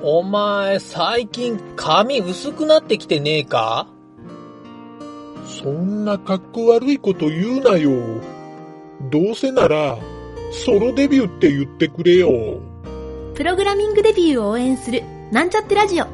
お前、最近髪薄くなってきてねえか？そんな格好悪いこと言うなよ。どうせなら、ソロデビューって言ってくれよ。プログラミングデビューを応援する、なんちゃってラジオ。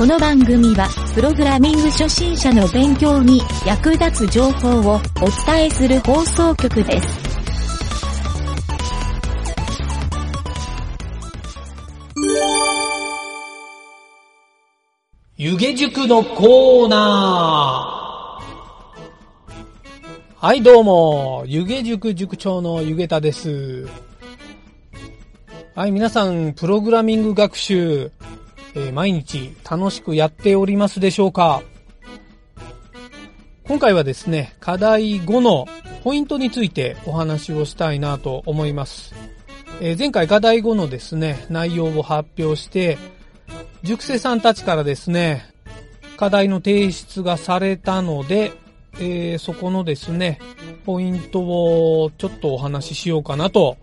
この番組は、プログラミング初心者の勉強に役立つ情報をお伝えする放送局です。湯気塾のコーナー。はい、どうも、湯気塾塾長の湯気田です。はい、皆さん、プログラミング学習、えー毎日楽しくやっておりますでしょうか？今回はですね、課題5のポイントについてお話をしたいなと思います。えー前回課題5のですね、内容を発表して、塾生さんたちからですね、課題の提出がされたので、えーそこのですね、ポイントをちょっとお話ししようかなと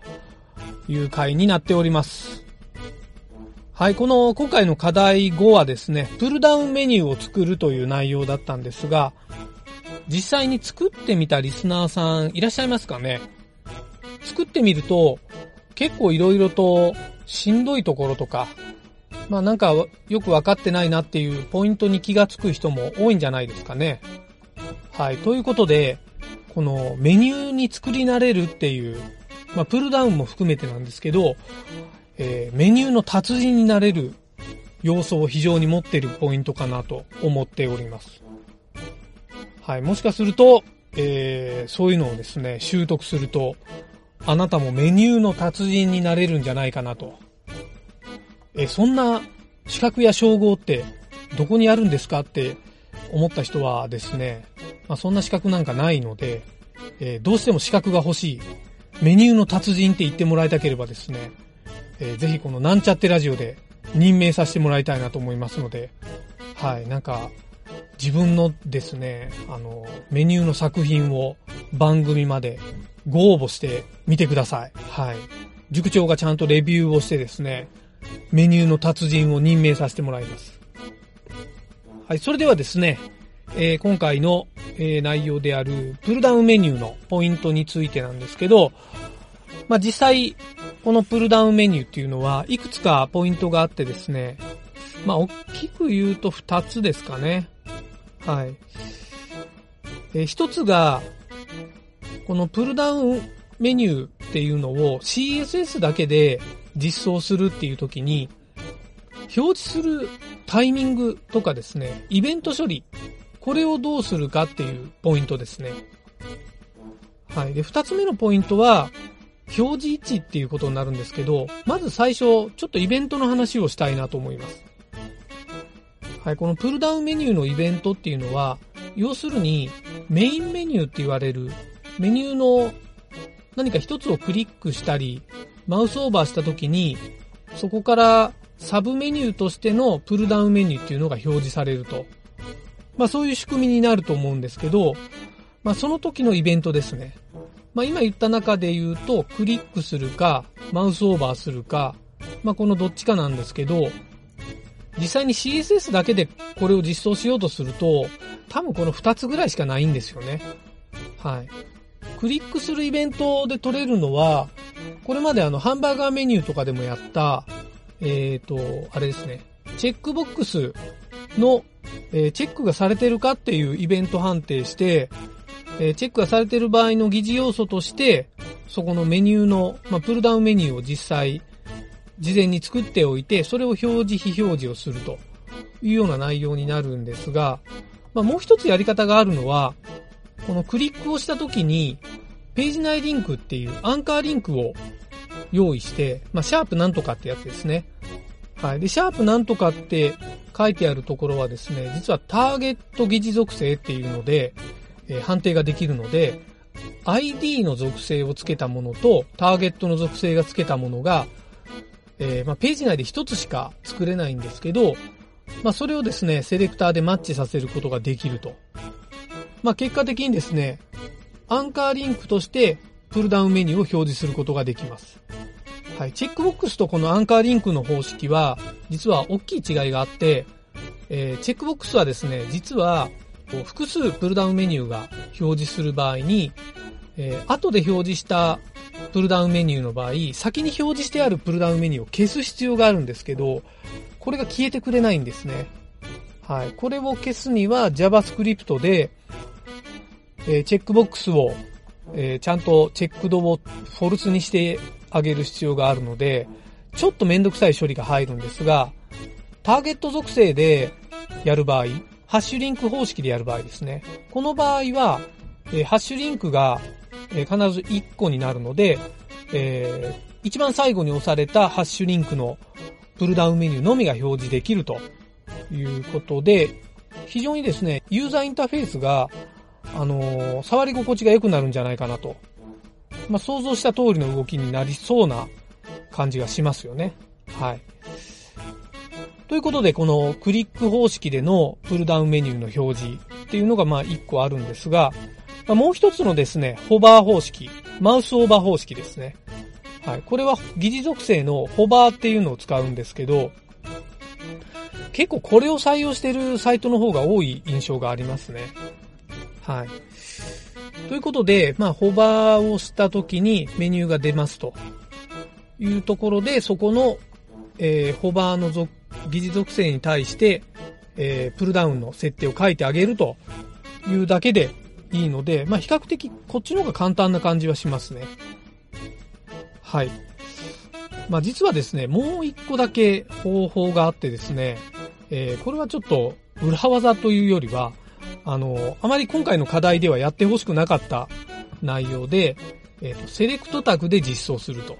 いう回になっております。はい、この今回の課題5はですね、プルダウンメニューを作るという内容だったんですが、実際に作ってみたリスナーさんいらっしゃいますかね？作ってみると、結構いろいろとしんどいところとか、まあなんかよくわかってないなっていうポイントに気がつく人も多いんじゃないですかね。はい。ということで、このメニューに作り慣れるっていう、まあプルダウンも含めてなんですけど、えーメニューの達人になれる要素を非常に持っているポイントかなと思っております。はい。もしかすると、えーそういうのをですね、習得すると、あなたもメニューの達人になれるんじゃないかなとえ、そんな資格や称号ってどこにあるんですかって思った人はですね、まあ、そんな資格なんかないので、えーどうしても資格が欲しい、メニューの達人って言ってもらいたければですね、えーぜひこのなんちゃってラジオで任命させてもらいたいなと思いますので、はい、なんか、自分のですね、あの、メニューの作品を番組までご応募してみてください。はい。塾長がちゃんとレビューをしてですね、メニューの達人を任命させてもらいます。はい、それではですね、えー今回の、えー内容であるプルダウンメニューのポイントについてなんですけど、まあ、実際、このプルダウンメニューっていうのは、いくつかポイントがあってですね、まあ、大きく言うと2つですかね。はい。えー一つが、このプルダウンメニューっていうのを CSS だけで実装するっていう時に、表示するタイミングとかですね、イベント処理、これをどうするかっていうポイントですね。はい。で、二つ目のポイントは、表示位置っていうことになるんですけど、まず最初、ちょっとイベントの話をしたいなと思います。はい。このプルダウンメニューのイベントっていうのは、要するに、メインメニューって言われる、メニューの何か一つをクリックしたり、マウスオーバーした時に、そこからサブメニューとしてのプルダウンメニューっていうのが表示されると。まあそういう仕組みになると思うんですけど、まあその時のイベントですね。まあ今言った中で言うと、クリックするか、マウスオーバーするか、まあこのどっちかなんですけど、実際に CSS だけでこれを実装しようとすると、多分この2つぐらいしかないんですよね。はい。クリックするイベントで取れるのは、これまであの、ハンバーガーメニューとかでもやった、えっ、と、あれですね、チェックボックスの、えーチェックがされてるかっていうイベント判定して、えチェックがされてる場合の疑似要素として、そこのメニューの、まあ、プルダウンメニューを実際、事前に作っておいて、それを表示、非表示をするというような内容になるんですが、まあ、もう一つやり方があるのは、このクリックをした時に、ページ内リンクっていうアンカーリンクを用意して、まあ、シャープなんとかってやつですね。はい。で、シャープなんとかって書いてあるところはですね、実はターゲット疑似属性っていうので、えー判定ができるので、ID の属性をつけたものとターゲットの属性がつけたものが、えー、まあ、ページ内で一つしか作れないんですけど、まあ、それをですね、セレクターでマッチさせることができると。まあ、結果的にですね、アンカーリンクとしてプルダウンメニューを表示することができます。はい。チェックボックスとこのアンカーリンクの方式は、実は大きい違いがあって、えー、チェックボックスはですね、実は、複数プルダウンメニューが表示する場合に、えー、後で表示したプルダウンメニューの場合、先に表示してあるプルダウンメニューを消す必要があるんですけど、これが消えてくれないんですね。はい。これを消すには JavaScript で、えー、チェックボックスを、えー、ちゃんとチェックドをフォルスにしてあげる必要があるので、ちょっとめんどくさい処理が入るんですが、ターゲット属性でやる場合、ハッシュリンク方式でやる場合ですね。この場合は、えー、ハッシュリンクが、えー、必ず1個になるので、えー、一番最後に押されたハッシュリンクのプルダウンメニューのみが表示できるということで、非常にですね、ユーザーインターフェースが、あのー、触り心地が良くなるんじゃないかなと。まあ、想像した通りの動きになりそうな感じがしますよね。はい。ということで、このクリック方式でのプルダウンメニューの表示っていうのがまあ一個あるんですが、もう一つのですね、ホバー方式、マウスオーバー方式ですね。はい。これは疑似属性のホバーっていうのを使うんですけど、結構これを採用しているサイトの方が多い印象がありますね。はい。ということで、まあ、ホバーをした時にメニューが出ますというところで、そこの、えー、ホバーの属疑似属性に対して、えー、プルダウンの設定を書いてあげるというだけでいいので、まあ、比較的こっちの方が簡単な感じはしますね。はい。まあ、実はですね、もう一個だけ方法があってですね、えー、これはちょっと裏技というよりは、あの、あまり今回の課題ではやってほしくなかった内容で、えっ、ー、と、セレクトタグで実装すると。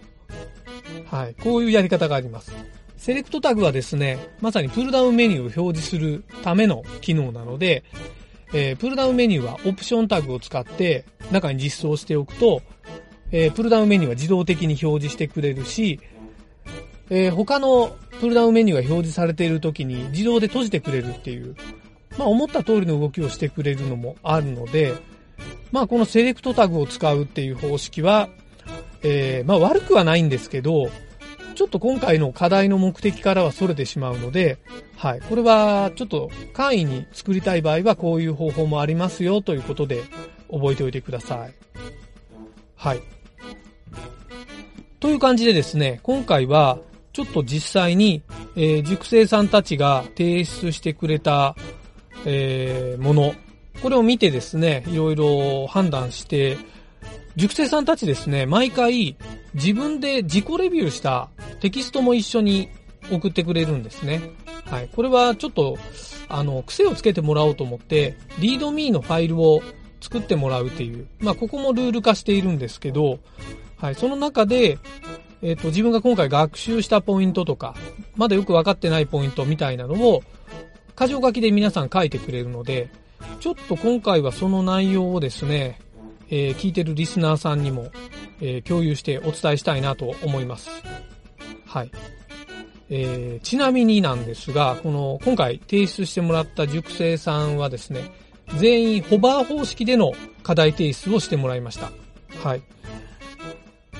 はい。こういうやり方があります。セレクトタグはですね、まさにプルダウンメニューを表示するための機能なので、えー、プルダウンメニューはオプションタグを使って中に実装しておくと、えー、プルダウンメニューは自動的に表示してくれるし、えー、他のプルダウンメニューが表示されている時に自動で閉じてくれるっていう、まあ思った通りの動きをしてくれるのもあるので、まあこのセレクトタグを使うっていう方式は、えー、まあ悪くはないんですけど、ちょっと今回の課題の目的からは逸れてしまうので、はい。これはちょっと簡易に作りたい場合はこういう方法もありますよということで覚えておいてください。はい。という感じでですね、今回はちょっと実際に、えー、熟成さんたちが提出してくれた、えー、もの、これを見てですね、いろいろ判断して、熟成さんたちですね、毎回自分で自己レビューしたテキストも一緒に送ってくれるんですね。はい。これはちょっと、あの、癖をつけてもらおうと思って、リードミーのファイルを作ってもらうっていう、まあ、ここもルール化しているんですけど、はい。その中で、えっ、ー、と、自分が今回学習したポイントとか、まだよくわかってないポイントみたいなのを、箇条書きで皆さん書いてくれるので、ちょっと今回はその内容をですね、えー、聞いてるリスナーさんにも、えー、共有してお伝えしたいなと思います。はい。えー、ちなみになんですが、この、今回提出してもらった熟成さんはですね、全員ホバー方式での課題提出をしてもらいました。はい。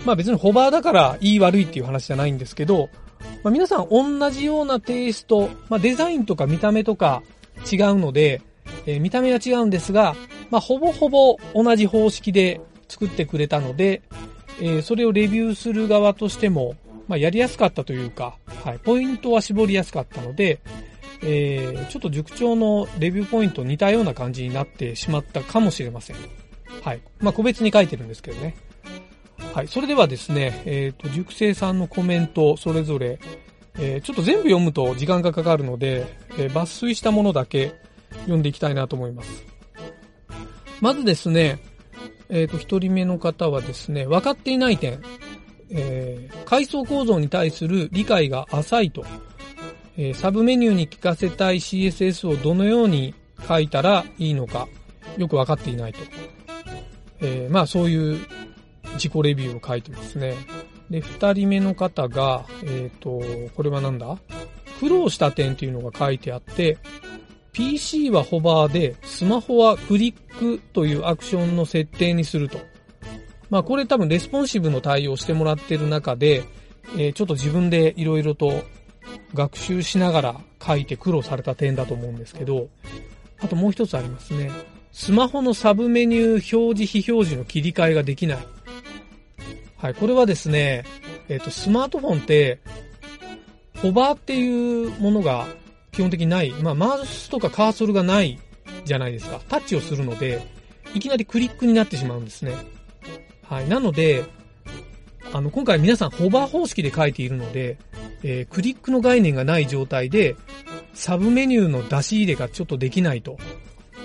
まあ別にホバーだからいい悪いっていう話じゃないんですけど、まあ、皆さん同じようなテイスト、まあデザインとか見た目とか違うので、えー、見た目は違うんですが、まあ、ほぼほぼ同じ方式で作ってくれたので、えー、それをレビューする側としても、まあ、やりやすかったというか、はい、ポイントは絞りやすかったので、えー、ちょっと塾長のレビューポイント似たような感じになってしまったかもしれません。はい。まあ、個別に書いてるんですけどね。はい。それではですね、えっ、ー、と、塾生さんのコメント、それぞれ、えー、ちょっと全部読むと時間がかかるので、えー、抜粋したものだけ読んでいきたいなと思います。まずですね、えっ、ー、と、一人目の方はですね、分かっていない点、えー、階層構造に対する理解が浅いと、えー、サブメニューに聞かせたい CSS をどのように書いたらいいのか、よく分かっていないと。えー、まあそういう自己レビューを書いてますね。で、二人目の方が、えっ、と、これはなんだ？苦労した点というのが書いてあって、PC はホバーで、スマホはクリックというアクションの設定にすると。まあこれ多分レスポンシブの対応してもらってる中で、えーちょっと自分で色々と学習しながら書いて苦労された点だと思うんですけど、あともう一つありますね。スマホのサブメニュー表示非表示の切り替えができない。はい、これはですね、えっ、と、スマートフォンって、ホバーっていうものが基本的にない。まあ、マウスとかカーソルがないじゃないですか。タッチをするので、いきなりクリックになってしまうんですね。はい。なので、あの、今回皆さんホバー方式で書いているので、えークリックの概念がない状態で、サブメニューの出し入れがちょっとできないと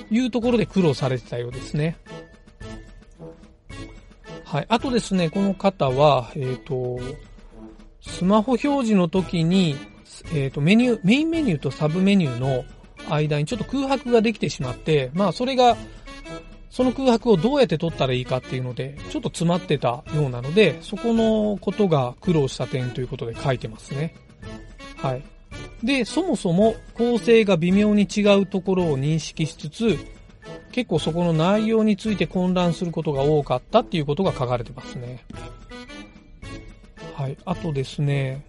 いうところで苦労されてたようですね。はい。あとですね、この方は、えっ、と、スマホ表示の時に、えっ、と、メニュー、メインメニューとサブメニューの間にちょっと空白ができてしまって、まあ、それが、その空白をどうやって取ったらいいかっていうので、ちょっと詰まってたようなので、そこのことが苦労した点ということで書いてますね。はい。で、そもそも構成が微妙に違うところを認識しつつ、結構そこの内容について混乱することが多かったっていうことが書かれてますね。はい。あとですね、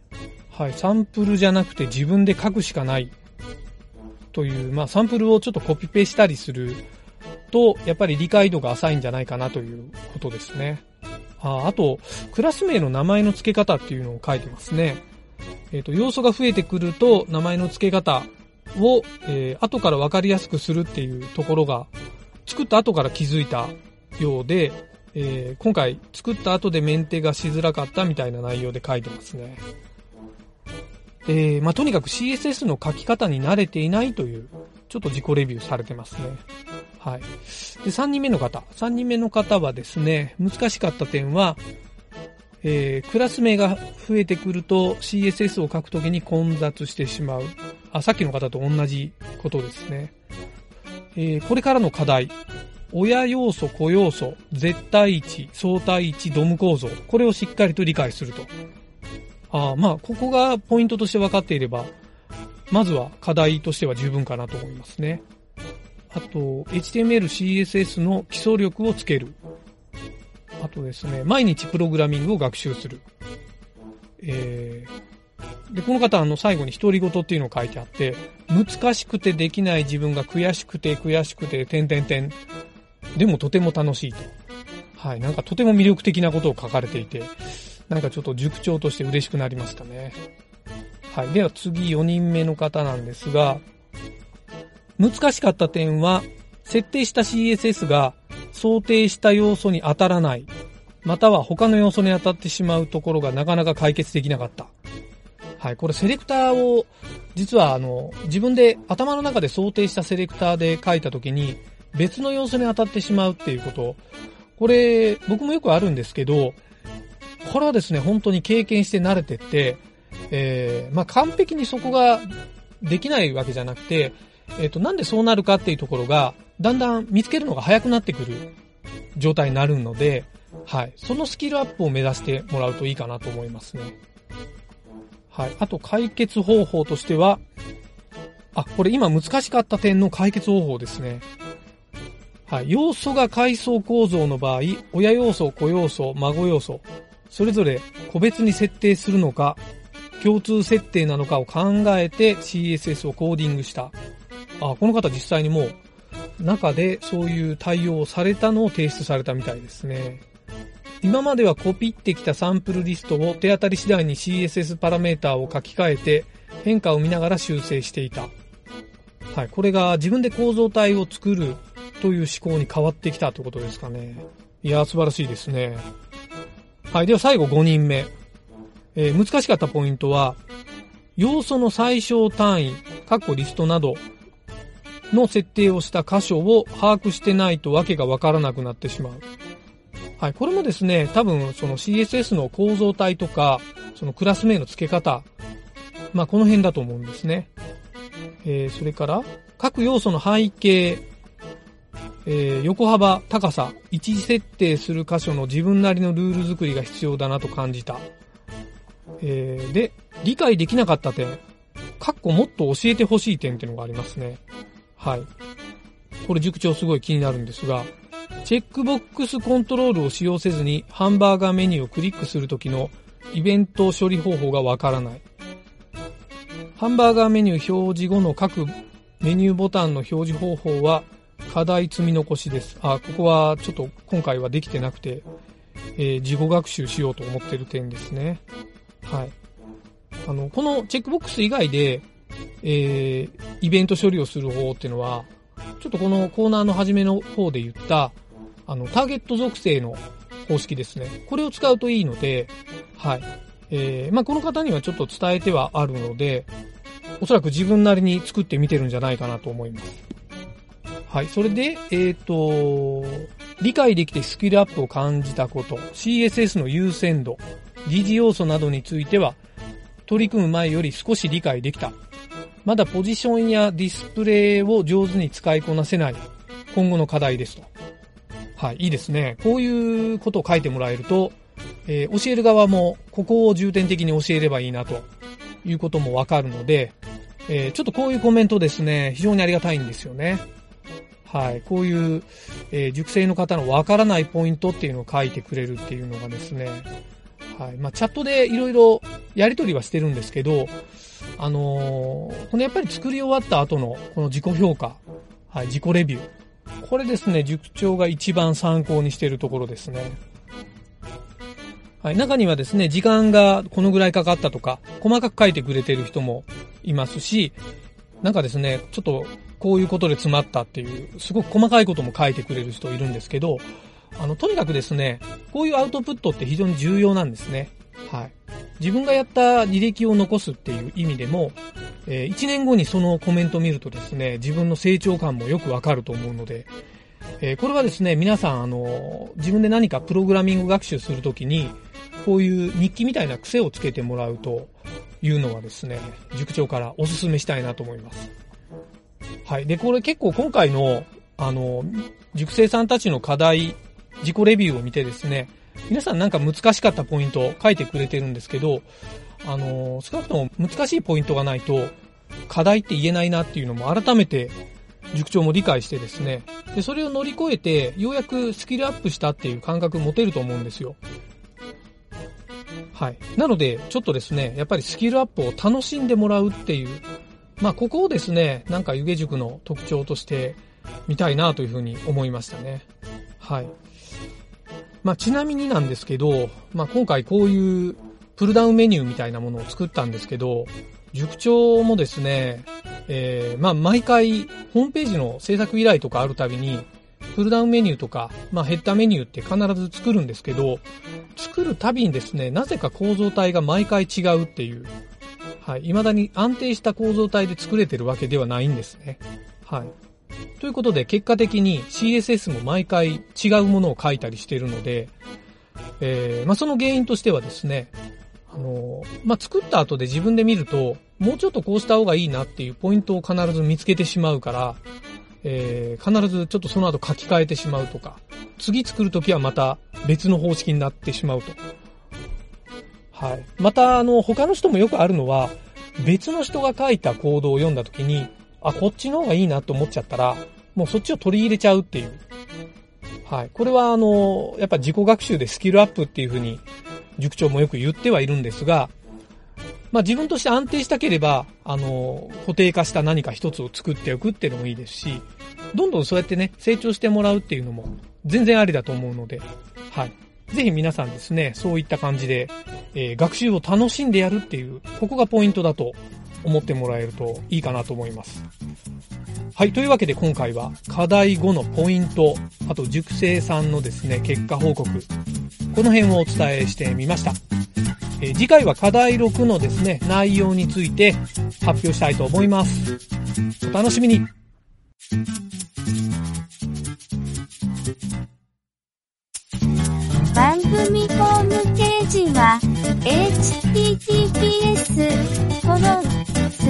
はい。サンプルじゃなくて自分で書くしかないという、まあサンプルをちょっとコピペしたりすると、やっぱり理解度が浅いんじゃないかなということですね。ああと、クラス名の名前の付け方っていうのを書いてますね。えっ、と、要素が増えてくると、名前の付け方を、えー後から分かりやすくするっていうところが、作った後から気づいたようで、えー今回作った後でメンテがしづらかったみたいな内容で書いてますね。で、まあ、とにかく CSS の書き方に慣れていないという、ちょっと自己レビューされてますね。はい。で、3人目の方。3人目の方はですね、難しかった点は、えークラス名が増えてくると CSS を書くときに混雑してしまう。あ、さっきの方と同じことですね。えーこれからの課題。親要素、子要素、絶対値、相対値、ドム構造。これをしっかりと理解すると。あまあ、ここがポイントとして分かっていれば、まずは課題としては十分かなと思いますね。あと、HTML、CSS の基礎力をつける。あとですね、毎日プログラミングを学習する。えー、で、この方、あの、最後に独り言っていうのを書いてあって、難しくてできない自分が悔しくて悔しくて、点々点。でもとても楽しいと。はい、なんかとても魅力的なことを書かれていて、なんかちょっと塾長として嬉しくなりましたね。はい、では次4人目の方なんですが、難しかった点は、設定した CSS が想定した要素に当たらない、または他の要素に当たってしまうところがなかなか解決できなかった。はい、これセレクターを、実はあの、自分で頭の中で想定したセレクターで書いたときに、別の要素に当たってしまうっていうこと、これ、僕もよくあるんですけど、これはですね、本当に経験して慣れてって、えー、まあ、完璧にそこができないわけじゃなくて、えっ、と、なんでそうなるかっていうところが、だんだん見つけるのが早くなってくる状態になるので、はい。そのスキルアップを目指してもらうといいかなと思いますね。はい。あと、解決方法としては、あ、これ今難しかった点の解決方法ですね。はい。要素が階層構造の場合、親要素、子要素、孫要素、それぞれ個別に設定するのか、共通設定なのかを考えて CSS をコーディングした。あ、この方実際にもう中でそういう対応をされたのを提出されたみたいですね。今まではコピってきたサンプルリストを手当たり次第に CSS パラメータを書き換えて変化を見ながら修正していた。はい。これが自分で構造体を作るという思考に変わってきたということですかね。いや素晴らしいですね。はい。では最後5人目。えー難しかったポイントは、要素の最小単位、括弧リストなどの設定をした箇所を把握してないとわけがわからなくなってしまう。はい。これもですね、多分その CSS の構造体とか、そのクラス名の付け方、まあこの辺だと思うんですね。えーそれから、各要素の背景、えー横幅、高さ、位置設定する箇所の自分なりのルール作りが必要だなと感じた。えー、で、理解できなかった点、かっこもっと教えてほしい点っていうのがありますね。はい。これ塾長すごい気になるんですが、チェックボックスコントロールを使用せずにハンバーガーメニューをクリックするときのイベント処理方法がわからない。ハンバーガーメニュー表示後の各メニューボタンの表示方法は課題積み残しです。あ、ここはちょっと今回はできてなくて、えー、自己学習しようと思ってる点ですね。はい。あの、このチェックボックス以外で、えー、イベント処理をする方っていうのは、ちょっとこのコーナーの初めの方で言った、あの、ターゲット属性の方式ですね。これを使うといいので、はい。えー、まあ、この方にはちょっと伝えてはあるので、おそらく自分なりに作ってみてるんじゃないかなと思います。はい。それで、えっ、ー、と、理解できてスキルアップを感じたこと、CSS の優先度、疑似要素などについては、取り組む前より少し理解できた。まだポジションやディスプレイを上手に使いこなせない今後の課題ですと。はい、いいですね。こういうことを書いてもらえると、えー、教える側もここを重点的に教えればいいなということもわかるので、えー、ちょっとこういうコメントですね、非常にありがたいんですよね。はい、こういう、えー、熟成の方のわからないポイントっていうのを書いてくれるっていうのがですね、はい。まあ、チャットでいろいろやりとりはしてるんですけど、あのー、このやっぱり作り終わった後のこの自己評価、はい、自己レビュー。これですね、塾長が一番参考にしてるところですね。はい、中にはですね、時間がこのぐらいかかったとか、細かく書いてくれてる人もいますし、なんかですね、ちょっとこういうことで詰まったっていう、すごく細かいことも書いてくれる人いるんですけど、あの、とにかくですね、こういうアウトプットって非常に重要なんですね。はい。自分がやった履歴を残すっていう意味でも、えー、1年後にそのコメントを見るとですね、自分の成長感もよくわかると思うので、えー、これはですね、皆さん、あの、自分で何かプログラミング学習するときに、こういう日記みたいな癖をつけてもらうというのはですね、塾長からお勧めしたいなと思います。はい。で、これ結構今回の、あの、塾生さんたちの課題自己レビューを見てですね、皆さんなんか難しかったポイントを書いてくれてるんですけど、あの、少なくとも難しいポイントがないと、課題って言えないなっていうのも改めて塾長も理解してですね、で、それを乗り越えて、ようやくスキルアップしたっていう感覚持てると思うんですよ。はい。なので、ちょっとですね、やっぱりスキルアップを楽しんでもらうっていう、まあ、ここをですね、なんか湯気塾の特徴として見たいなというふうに思いましたね。はい。まあ、ちなみになんですけど、まあ、今回こういうプルダウンメニューみたいなものを作ったんですけど、塾長もですね、えー、まあ、毎回、ホームページの制作依頼とかあるたびに、プルダウンメニューとか、まあ、ヘッダーメニューって必ず作るんですけど、作るたびにですね、なぜか構造体が毎回違うっていう、はい、未だに安定した構造体で作れてるわけではないんですね。はい。ということで、結果的に CSS も毎回違うものを書いたりしているので、えー、まあ、その原因としてはですね、あのまあ、作った後で自分で見ると、もうちょっとこうした方がいいなっていうポイントを必ず見つけてしまうから、えー、必ずちょっとその後書き換えてしまうとか、次作るときはまた別の方式になってしまうと。はい。また、あの、他の人もよくあるのは、別の人が書いたコードを読んだときに、あ、こっちの方がいいなと思っちゃったら、もうそっちを取り入れちゃうっていう。はい。これはあの、やっぱ自己学習でスキルアップっていうふうに、塾長もよく言ってはいるんですが、まあ自分として安定したければ、あの、固定化した何か一つを作っておくっていうのもいいですし、どんどんそうやってね、成長してもらうっていうのも全然ありだと思うので、はい。ぜひ皆さんですね、そういった感じで、えー、学習を楽しんでやるっていう、ここがポイントだと思ってもらえるといいかなと思います。はい。というわけで今回は課題後のポイント、あと熟成さんのですね、結果報告、この辺をお伝えしてみました。え、次回は課題6のですね、内容について発表したいと思います。お楽しみに番組ホームページは https コロン